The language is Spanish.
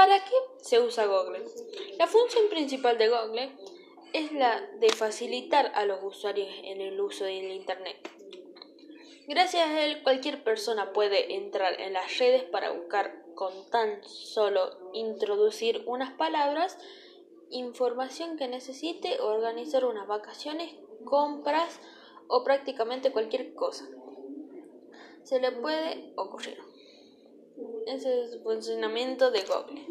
¿Para qué se usa Google? La función principal de Google es la de facilitar a los usuarios en el uso del Internet. Gracias a él, cualquier persona puede entrar en las redes para buscar con tan solo introducir unas palabras, información que necesite, organizar unas vacaciones, compras o prácticamente cualquier cosa. Se le puede ocurrir. Ese es el funcionamiento de Google.